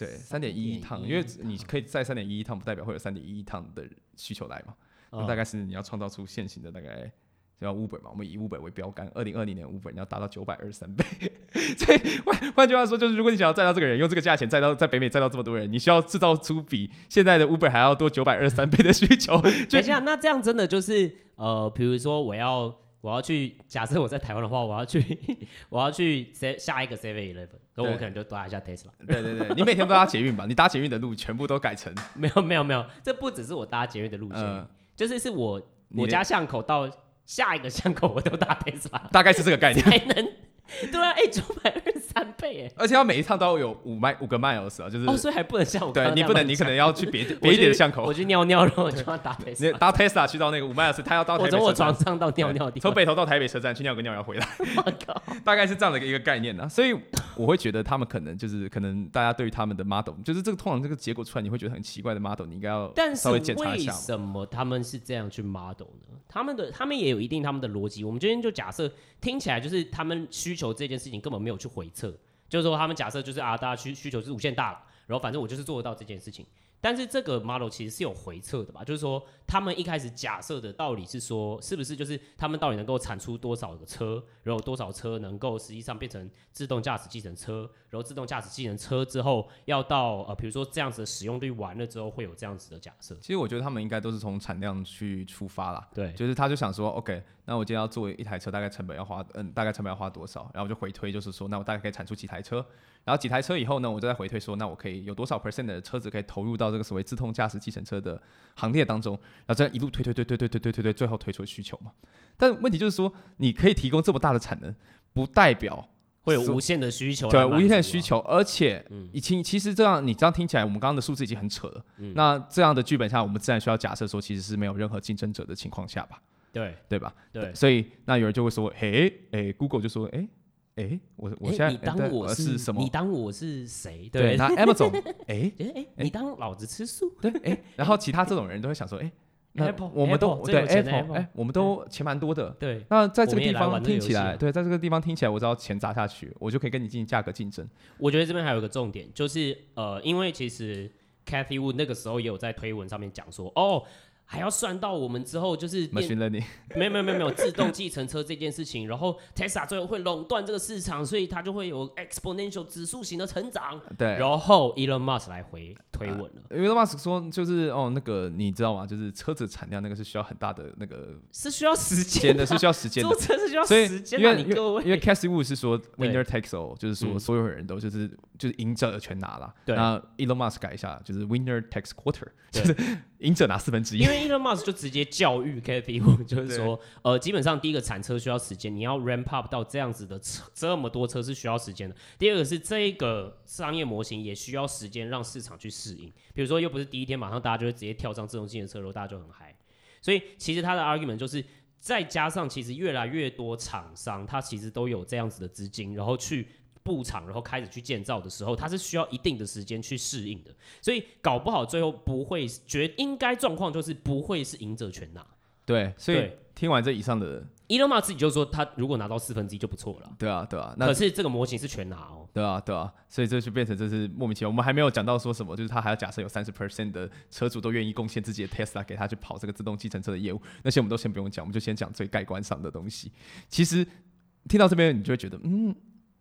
对，三点一亿趟，因为你可以载三点一亿趟，不代表会有三点一亿趟的需求来嘛？那大概是你要创造出现行的大概。叫 Uber 嘛，我们以 Uber 为标杆，二零二零年 Uber 你要达到九百二十三倍，所以换换句话说，就是如果你想要载到这个人，用这个价钱载到在北美载到这么多人，你需要制造出比现在的 Uber 还要多九百二十三倍的需求。等一下，那这样真的就是呃，比如说我要我要去，假设我在台湾的话，我要去 我要去下一个 Seven Eleven，那我可能就搭一下 Tesla。对对对，你每天都搭捷运吧？你搭捷运的路全部都改成没有没有没有，这不只是我搭捷运的路线，呃、就是是我我家巷口到。下一个巷口我都搭 Tesla，，大概是这个概念。才能 对啊，哎，九百二十三倍哎，而且他每一趟都要有五迈五个 miles 啊，就是哦，所以还不能像我对，你不能，你可能要去别别一点的巷口，我去尿尿，然后我就要搭特斯拉，搭特斯拉去到那个五 miles，他要到我从我床上到尿尿地，从北头到台北车站去尿个尿要回来，我靠，大概是这样的一个概念呢。所以我会觉得他们可能就是可能大家对于他们的 model，就是这个通常这个结果出来你会觉得很奇怪的 model，你应该要稍微检查一下。为什么他们是这样去 model 呢？他们的他们也有一定他们的逻辑，我们今天就假设听起来就是他们需求这件事情根本没有去回测，就是说他们假设就是啊，大家需需求是无限大了，然后反正我就是做得到这件事情。但是这个 model 其实是有回测的吧？就是说，他们一开始假设的道理是说，是不是就是他们到底能够产出多少个车，然后多少车能够实际上变成自动驾驶计程车，然后自动驾驶计程车之后要到呃，比如说这样子的使用率完了之后会有这样子的假设？其实我觉得他们应该都是从产量去出发啦。对，就是他就想说，OK，那我今天要做一台车，大概成本要花，嗯，大概成本要花多少？然后就回推，就是说，那我大概可以产出几台车？然后几台车以后呢，我就在回推说，那我可以有多少 percent 的车子可以投入到这个所谓自动驾驶计程车的行列当中？然后这样一路推推推推推推推推推，最后推出需求嘛。但问题就是说，你可以提供这么大的产能，不代表会有无限的需求。对，无限的需求，而且已经其实这样，你这样听起来，我们刚刚的数字已经很扯了。嗯、那这样的剧本下，我们自然需要假设说，其实是没有任何竞争者的情况下吧？对，对吧？对，对，所以那有人就会说，嘿，哎，Google 就说，哎。哎，我我现在你当我是什么？你当我是谁？对，那 Amazon，哎哎哎，你当老子吃素？对，哎，然后其他这种人都会想说，哎，Apple，我们都对 Apple，哎，我们都钱蛮多的。对，那在这个地方听起来，对，在这个地方听起来，我只要钱砸下去，我就可以跟你进行价格竞争。我觉得这边还有一个重点，就是呃，因为其实 Cathie Wood 那个时候也有在推文上面讲说，哦。还要算到我们之后就是 machine learning，没有没有没有没有自动计程车这件事情，然后 Tesla 最后会垄断这个市场，所以它就会有 exponential 指数型的成长。对，然后 Elon Musk 来回推文了。呃、Elon Musk 说就是哦，那个你知道吗？就是车子产量那个是需要很大的那个是需要时间的，是需要时间的，做车是需要时间的。因为因为因为 Cathie Wood 是说 winner takes all，就是说所有人都就是、嗯、就是赢者全拿了。对，那 Elon Musk 改一下，就是 winner takes quarter，就是赢者拿四分之一。因为 Elon Musk 就直接。教育 Cathie 就是说，呃，基本上第一个产车需要时间，你要 ramp up 到这样子的车，这么多车是需要时间的。第二个是这个商业模型也需要时间让市场去适应。比如说，又不是第一天马上大家就会直接跳上自动驾驶车，然后大家就很嗨。所以其实他的 argument 就是，再加上其实越来越多厂商，他其实都有这样子的资金，然后去。布场，然后开始去建造的时候，它是需要一定的时间去适应的，所以搞不好最后不会觉应该状况就是不会是赢者全拿。对，所以听完这以上的，Elon Musk 自己就说他如果拿到四分之一就不错了。对啊，对啊。那可是这个模型是全拿哦。对啊，对啊。所以这就变成这是莫名其妙。我们还没有讲到说什么，就是他还要假设有三十 percent 的车主都愿意贡献自己的 Tesla 给他去跑这个自动计程车的业务，那些我们都先不用讲，我们就先讲最盖棺上的东西。其实听到这边，你就会觉得，嗯。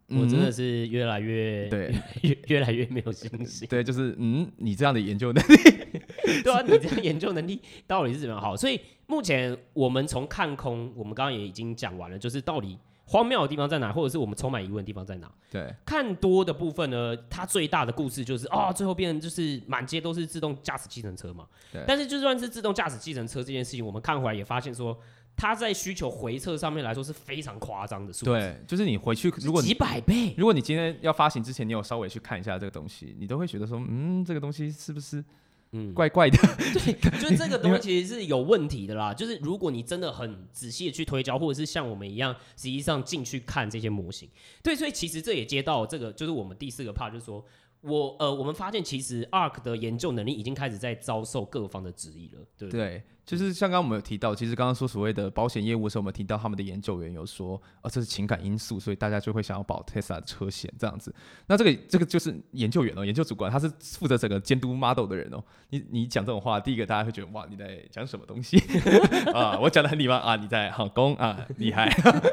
我真的是越来越对，越越来越没有信心。对，就是嗯，你这样的研究能力，对啊，你这样研究能力到底是怎么好？所以目前我们从看空，我们刚刚也已经讲完了，就是到底荒谬的地方在哪，或者是我们充满疑问的地方在哪？对，看多的部分呢，它最大的故事就是啊、哦，最后变成就是满街都是自动驾驶计程车嘛。对。但是就算是自动驾驶计程车这件事情，我们看回来也发现说。它在需求回撤上面来说是非常夸张的数字，对，就是你回去如果几百倍，如果你今天要发行之前，你有稍微去看一下这个东西，你都会觉得说，嗯，这个东西是不是嗯怪怪的？嗯、对，就这个东西其实是有问题的啦。就是如果你真的很仔细的去推敲，或者是像我们一样实际上进去看这些模型，对，所以其实这也接到这个，就是我们第四个 part，就是说。我呃，我们发现其实 ARK 的研究能力已经开始在遭受各方的质疑了，对不对？对，就是像刚刚我们有提到，其实刚刚说所谓的保险业务的时候，我们提到他们的研究员有说，啊，这是情感因素，所以大家就会想要保 Tesla 车险这样子。那这个这个就是研究员哦，研究主管，他是负责整个监督 model 的人哦。你你讲这种话，第一个大家会觉得哇，你在讲什么东西 啊？我讲的很礼貌啊，你在好攻啊，厉害。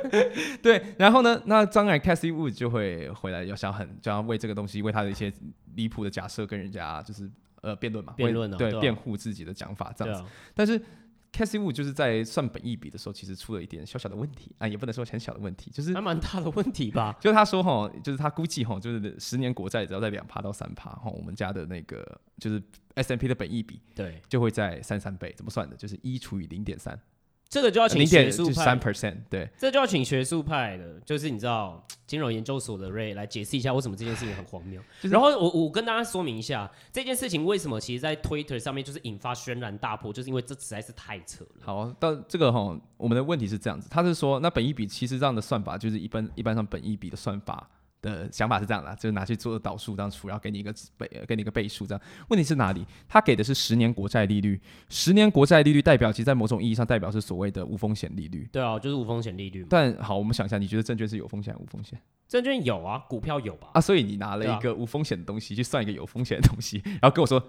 对，然后呢，那当然 Cathie Wood 就会回来要想很，就要为这个东西，为他的一些。离谱的假设跟人家就是呃辩论嘛，辩论、啊、对辩护、啊、自己的讲法这样子。啊、但是 Cassie Wood 就是在算本益比的时候，其实出了一点小小的问题啊，也不能说很小的问题，就是还蛮大的问题吧。就是他说哈，就是他估计哈，就是十年国债只要在两趴到三趴哈，我们家的那个就是 S M P 的本益比对就会在三三倍，怎么算的？就是一除以零点三。这个就要请学术派，三 percent，对，这就要请学术派的，就是你知道 金融研究所的 Ray 来解释一下为什么这件事情很荒谬。就是、然后我我跟大家说明一下这件事情为什么，其实，在 Twitter 上面就是引发轩然大波，就是因为这实在是太扯了。好，到这个哈，我们的问题是这样子，他是说那本一比其实这样的算法就是一般一般上本一比的算法。的想法是这样的，就是拿去做导数这样除，然后给你一个倍，给你一个倍数这样。问题是哪里？他给的是十年国债利率，十年国债利率代表，其实在某种意义上代表是所谓的无风险利率。对啊，就是无风险利率。但好，我们想一下，你觉得证券是有风险还是无风险？证券有啊，股票有吧？啊，所以你拿了一个无风险的东西去算一个有风险的东西，然后跟我说。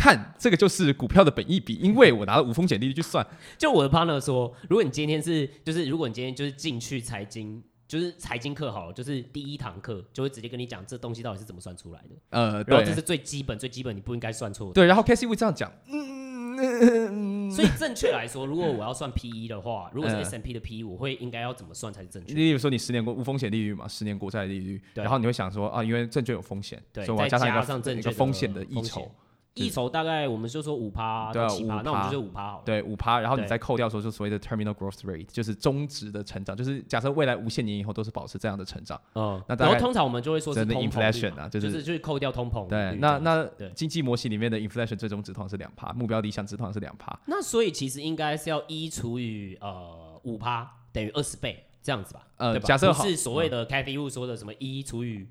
看这个就是股票的本益比，因为我拿了无风险利率去算。就我的 partner 说，如果你今天是就是如果你今天就是进去财经。就是财经课好了，就是第一堂课就会直接跟你讲这东西到底是怎么算出来的。呃，对，然后这是最基本最基本，你不应该算错的。对，然后 Casey 会这样讲。嗯，所以正确来说，如果我要算 PE 的话，如果是 S&P 的 PE，我会应该要怎么算才是正确？例如说，你十年国无风险利率嘛，十年国债利率，然后你会想说啊，因为证券有风险，所以我要加上一个一个风险的溢酬。一筹大概我们就说五趴到七趴，那我们就五趴好了。对，五趴，然后你再扣掉说就所谓的 terminal growth rate，就是终值的成长，就是假设未来无限年以后都是保持这样的成长。嗯，那然后通常我们就会说是 inflation 啊，就是就是去扣掉通膨。对，那那经济模型里面的 inflation 最终值通常是两趴，目标理想值通常是两趴。那所以其实应该是要一除以呃五趴等于二十倍这样子吧？呃，假设是所谓的 Cathy Wood 说的什么一除以。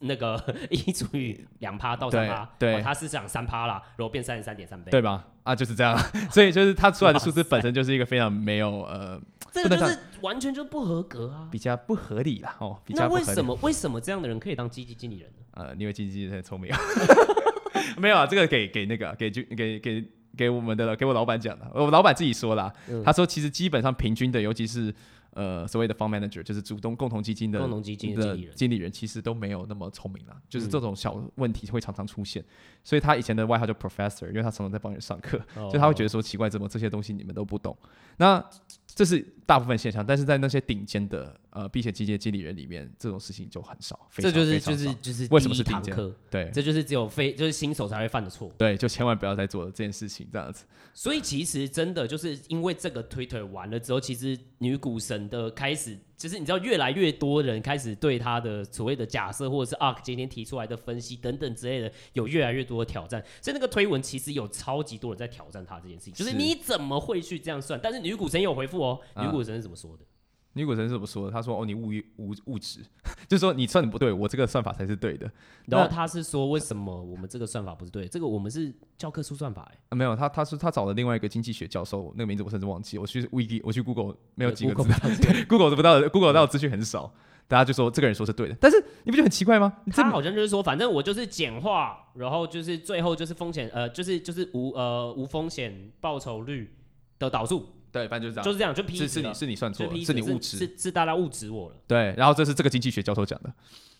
那个 一除以两趴到三趴，对，它是涨三趴啦，然后变三十三点三倍，对吧？啊，就是这样，所以就是它出来的数字本身就是一个非常没有呃，这个就是完全就不合格啊，比较不合理啦哦。比较那为什么为什么这样的人可以当基金经理人呢？呃，因为基金经理人很聪明啊，没有啊，这个给给那个给就给给给我们的给我老板讲的，我老板自己说啦，他说其实基本上平均的，尤其是。呃，所谓的 fund manager 就是主动共同基金的共同基金的经理人，经理人其实都没有那么聪明啦，就是这种小问题会常常出现，嗯、所以他以前的外号叫 professor，因为他常常在帮人上课，哦、所以他会觉得说奇怪，怎么这些东西你们都不懂？那这是大部分现象，但是在那些顶尖的呃避险基金经理人里面，这种事情就很少。这就是就是就是为什么是顶尖？对，这就是只有非就是新手才会犯的错。对，就千万不要再做这件事情这样子。所以其实真的就是因为这个 Twitter 完了之后，其实女股神的开始。就是你知道，越来越多人开始对她的所谓的假设，或者是 ARK 今天提出来的分析等等之类的，有越来越多的挑战。所以那个推文其实有超级多人在挑战她这件事情，就是你怎么会去这样算？但是女股神有回复哦，女股神是怎么说的？女股神是怎么说的？他说：“哦，你误误误质，就是说你算的不对，我这个算法才是对的。”然后他是说：“为什么我们这个算法不是对的？这个我们是教科书算法。”哎，没有，他他是他找了另外一个经济学教授，那个名字我甚至忘记。我去 Wiki，我去 Google，没有几个字，Google 不到，Google 到的资讯很少。大家就说这个人说是对的，但是你不觉得很奇怪吗？他好像就是说，反正我就是简化，然后就是最后就是风险，呃，就是就是无呃无风险报酬率的导数。对，反正就是这样，就是这样，就是是你是你算错了，是你误值，是是大家误指我了。对，然后这是这个经济学教授讲的，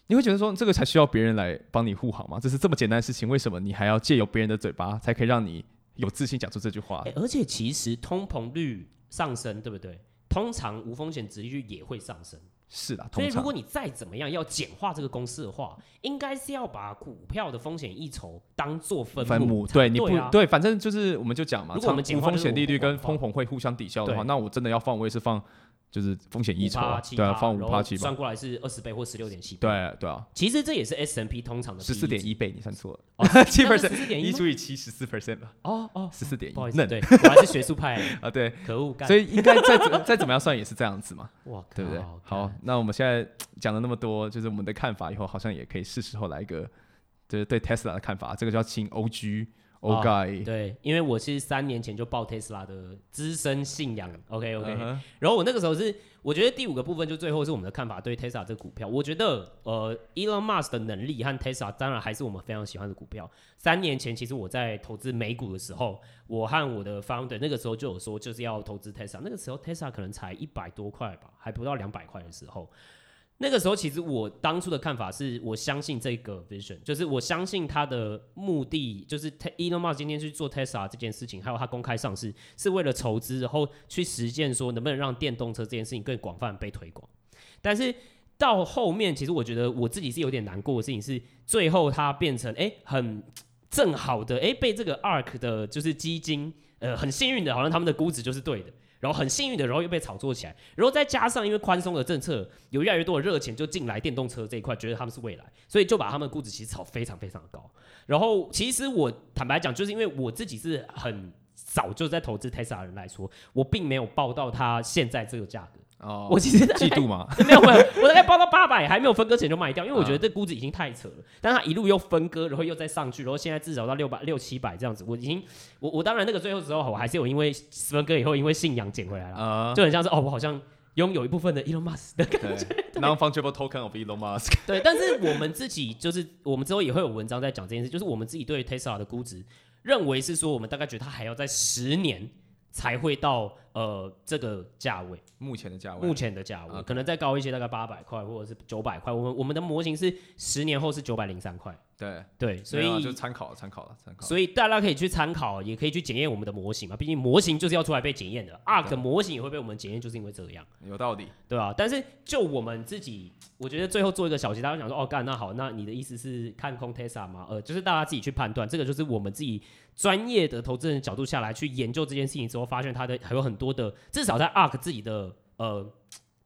你会觉得说这个才需要别人来帮你护航吗？这是这么简单的事情，为什么你还要借由别人的嘴巴才可以让你有自信讲出这句话？而且其实通膨率上升，对不对？通常无风险值利率也会上升。是的，所以如果你再怎么样要简化这个公式的话，应该是要把股票的风险一筹当做分母，分母对，你不对，啊、对，反正就是我们就讲嘛，如果我们无风险利率跟通膨会互相抵消的话，那我真的要放，我也是放。就是风险溢酬，对啊，放五趴七，算过来是二十倍或十六点七倍。对对啊，其实这也是 S&P 通常的十四点一倍，你算错了，七 percent，一除以七十四 percent 吧。哦哦，十四点一，不好意思，对，我还是学术派。啊，对，可恶，所以应该再怎 再怎么样算也是这样子嘛，哇，对不对？好，那我们现在讲了那么多，就是我们的看法，以后好像也可以是时候来一个，就是对 Tesla 的看法，这个叫请 OG。Oh, guy. 对，因为我是三年前就报 Tesla 的资深信仰，OK OK，、uh huh. 然后我那个时候是，我觉得第五个部分就最后是我们的看法对 Tesla 这个股票，我觉得呃，Elon Musk 的能力和 Tesla 当然还是我们非常喜欢的股票。三年前其实我在投资美股的时候，我和我的 founder 那个时候就有说就是要投资 Tesla，，那个时候 Tesla 可能才一百多块吧，还不到两百块的时候。那个时候，其实我当初的看法是，我相信这个 vision，就是我相信他的目的，就是 Elon Musk 今天去做 Tesla 这件事情，还有他公开上市，是为了筹资，然后去实践说能不能让电动车这件事情更广泛被推广。但是到后面，其实我觉得我自己是有点难过的事情是，最后它变成哎很正好的哎被这个 ARK 的就是基金呃很幸运的，好像他们的估值就是对的。然后很幸运的，然后又被炒作起来，然后再加上因为宽松的政策，有越来越多的热钱就进来电动车这一块，觉得他们是未来，所以就把他们的估值其实炒非常非常的高。然后其实我坦白讲，就是因为我自己是很早就在投资 Tesla 人来说，我并没有报到它现在这个价格。哦，我其实嫉妒吗？没有没有，我大概报到八百，还没有分割前就卖掉，因为我觉得这估值已经太扯了。但它一路又分割，然后又再上去，然后现在至少到六百六七百这样子，我已经我我当然那个最后时候我还是有因为分割以后因为信仰捡回来了，就很像是哦，我好像拥有一部分的 Elon Musk 的感觉，Non-fungible token of Elon Musk。对，但是我们自己就是我们之后也会有文章在讲这件事，就是我们自己对 Tesla 的估值认为是说，我们大概觉得它还要在十年才会到呃这个价位，目前的价位，目前的价位 Okay. 可能再高一些，大概八百块或者是九百块。我们我们的模型是十年后是九百零三块。对对，所以就参考了，参考了，参考。所以大家可以去参考，也可以去检验我们的模型嘛。毕竟模型就是要出来被检验的，ARK 的模型也会被我们检验，就是因为这样。有道理，对啊。但是就我们自己，我觉得最后做一个小结，大家想说，哦，干，那好，那你的意思是看空 Tesla 吗？呃，就是大家自己去判断，这个就是我们自己专业的投资人角度下来去研究这件事情之后，发现它的还有很多的，至少在 ARK 自己的呃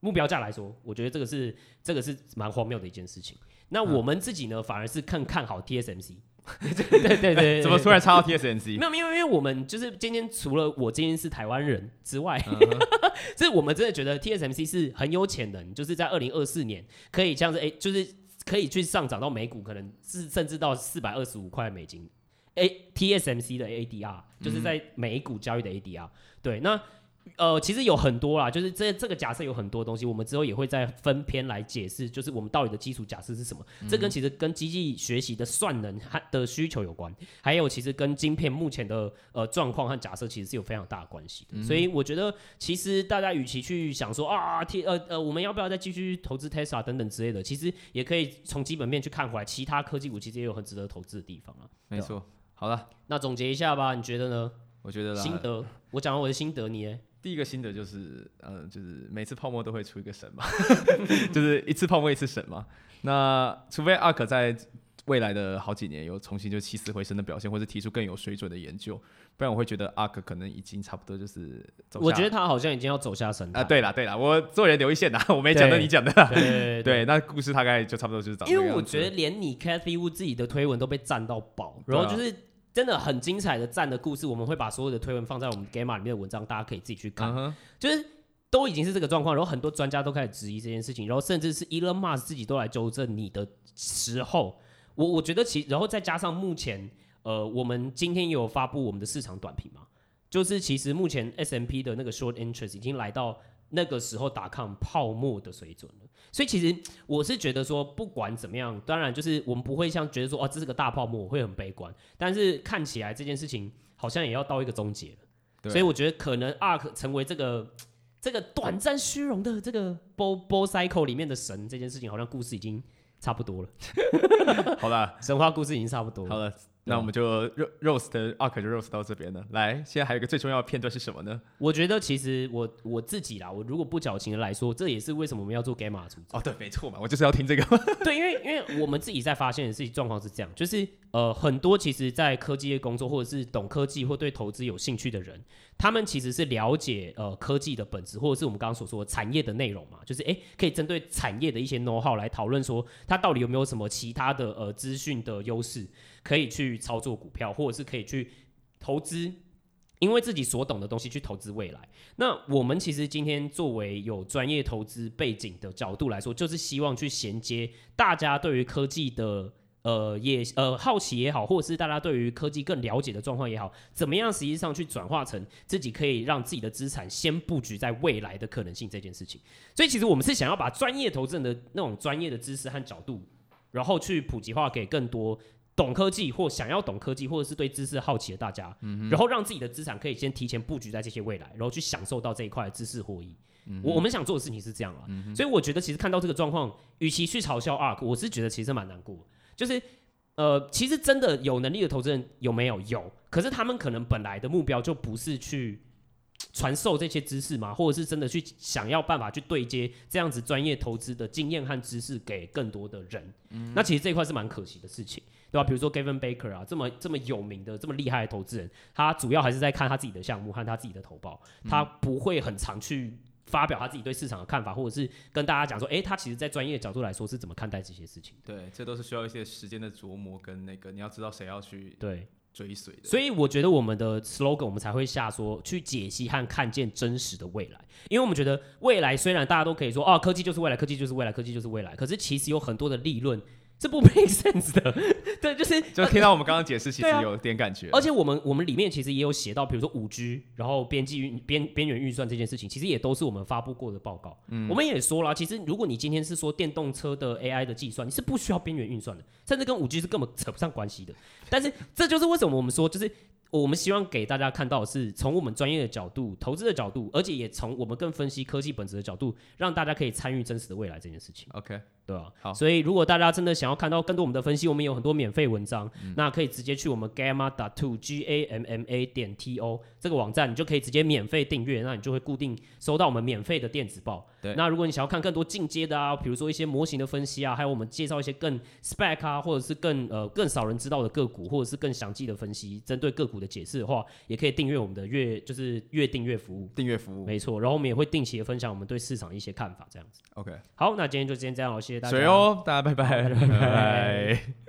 目标价来说，我觉得这个是这个是蛮荒谬的一件事情。那我们自己呢，反而是更看好 TSMC。对对对对，怎么突然插到 TSMC？没有，因为因为我们就是今天除了我今天是台湾人之外，所以、uh huh. 我们真的觉得 TSMC 是很有潜能，就是在二零二四年可以这样子，哎，就是可以去上涨到每股可能是甚至到四百二十五块美金。A TSMC 的 ADR 就是在美股交易的 ADR、嗯。对，那。呃，其实有很多啦，就是这这个假设有很多东西，我们之后也会再分篇来解释，就是我们到底的基础假设是什么。嗯、这跟其实跟机器学习的算能和的需求有关，还有其实跟晶片目前的呃状况和假设其实是有非常大的关系的。嗯、所以我觉得，其实大家与其去想说啊，T 呃呃，我们要不要再继续投资 Tesla 等等之类的，其实也可以从基本面去看回来，其他科技股其实也有很值得投资的地方啊。没错，好了，那总结一下吧，你觉得呢？我觉得心得，我讲完我的心得，你呢？第一个心得就是，嗯，就是每次泡沫都会出一个神嘛，就是一次泡沫一次神嘛。那除非 ARK 在未来的好几年有重新就起死回生的表现，或者提出更有水准的研究，不然我会觉得 ARK 可能已经差不多就是走下。我觉得他好像已经要走下神啊。对了对了，我做人留一线呐，我没讲到你讲的。对对，那故事大概就差不多就是。因为我觉得连你 Cathie Wood 自己的推文都被赞到爆，然后就是。真的很精彩的赞的故事，我们会把所有的推文放在我们 Gamma 里面的文章，大家可以自己去看。Uh huh. 就是都已经是这个状况，然后很多专家都开始质疑这件事情，然后甚至是 Elon Musk 自己都来纠正你的时候，我我觉得其然后再加上目前呃，我们今天也有发布我们的市场短评嘛，就是其实目前 S M P 的那个 Short Interest 已经来到那个时候打抗泡沫的水准了。所以其实我是觉得说，不管怎么样，当然就是我们不会像觉得说，哦，这是个大泡沫，我会很悲观。但是看起来这件事情好像也要到一个终结了。所以我觉得可能 ARK 成为这个这个短暂虚荣的这个 bull bull cycle 里面的神，这件事情好像故事已经差不多了。好了，神话故事已经差不多了。好了。那我们就 roast 的 ARK 就 roast 到这边了。来，现在还有一个最重要的片段是什么呢？我觉得其实我我自己啦，我如果不矫情的来说，这也是为什么我们要做 Gamma 出。哦，对，没错嘛，我就是要听这个。对，因为因为我们自己在发现的事情状况是这样，就是呃很多其实，在科技业工作或者是懂科技或对投资有兴趣的人，他们其实是了解呃科技的本质，或者是我们刚刚所说的产业的内容嘛，就是哎可以针对产业的一些 know how 来讨论说，它到底有没有什么其他的呃资讯的优势。可以去操作股票，或者是可以去投资，因为自己所懂的东西去投资未来。那我们其实今天作为有专业投资背景的角度来说，就是希望去衔接大家对于科技的呃也呃好奇也好，或者是大家对于科技更了解的状况也好，怎么样实际上去转化成自己可以让自己的资产先布局在未来的可能性这件事情。所以其实我们是想要把专业投资人的那种专业的知识和角度，然后去普及化给更多。懂科技或想要懂科技，或者是对知识好奇的大家，嗯、然后让自己的资产可以先提前布局在这些未来，然后去享受到这一块的知识获益。嗯、我我们想做的事情是这样啊，嗯、所以我觉得其实看到这个状况，与其去嘲笑 ARK，我是觉得其实蛮难过。就是呃，其实真的有能力的投资人有没有？有，可是他们可能本来的目标就不是去传授这些知识嘛，或者是真的去想要办法去对接这样子专业投资的经验和知识给更多的人。嗯、那其实这一块是蛮可惜的事情。对吧？比如说 Gavin Baker 啊，这么这么有名的、这么厉害的投资人，他主要还是在看他自己的项目和他自己的投报，他不会很常去发表他自己对市场的看法，或者是跟大家讲说，哎，他其实，在专业角度来说是怎么看待这些事情。对，这都是需要一些时间的琢磨跟那个，你要知道谁要去对追随的。所以我觉得我们的 slogan 我们才会下说去解析和看见真实的未来，因为我们觉得未来虽然大家都可以说，哦，科技就是未来，科技就是未来，科技就是未来，可是其实有很多的利润。这不 make sense 的。对，就是就听到我们刚刚解释，其实有点感觉。而且我们我们里面其实也有写到，比如说五 G，然后边际运边边缘运算这件事情，其实也都是我们发布过的报告。嗯，我们也说了，其实如果你今天是说电动车的 AI 的计算，你是不需要边缘运算的，甚至跟五 G 是根本扯不上关系的。但是这就是为什么我们说，就是。我们希望给大家看到的是从我们专业的角度、投资的角度，而且也从我们更分析科技本质的角度，让大家可以参与真实的未来这件事情。OK。对啊，好，所以如果大家真的想要看到更多我们的分析，我们有很多免费文章，嗯，那可以直接去我们 gamma dot to g a m m a 点 t o 这个网站，你就可以直接免费订阅，那你就会固定收到我们免费的电子报。对，那如果你想要看更多进阶的啊，比如说一些模型的分析啊，还有我们介绍一些更 spec 啊，或者是更呃更少人知道的个股，或者是更详细的分析，针对个股的解释的话，也可以订阅我们的月就是月订阅服务。订阅服务，没错。然后我们也会定期的分享我们对市场的一些看法，这样子。OK，好，那今天就先这样了，谢谢大家。水哦。大家拜拜，拜拜。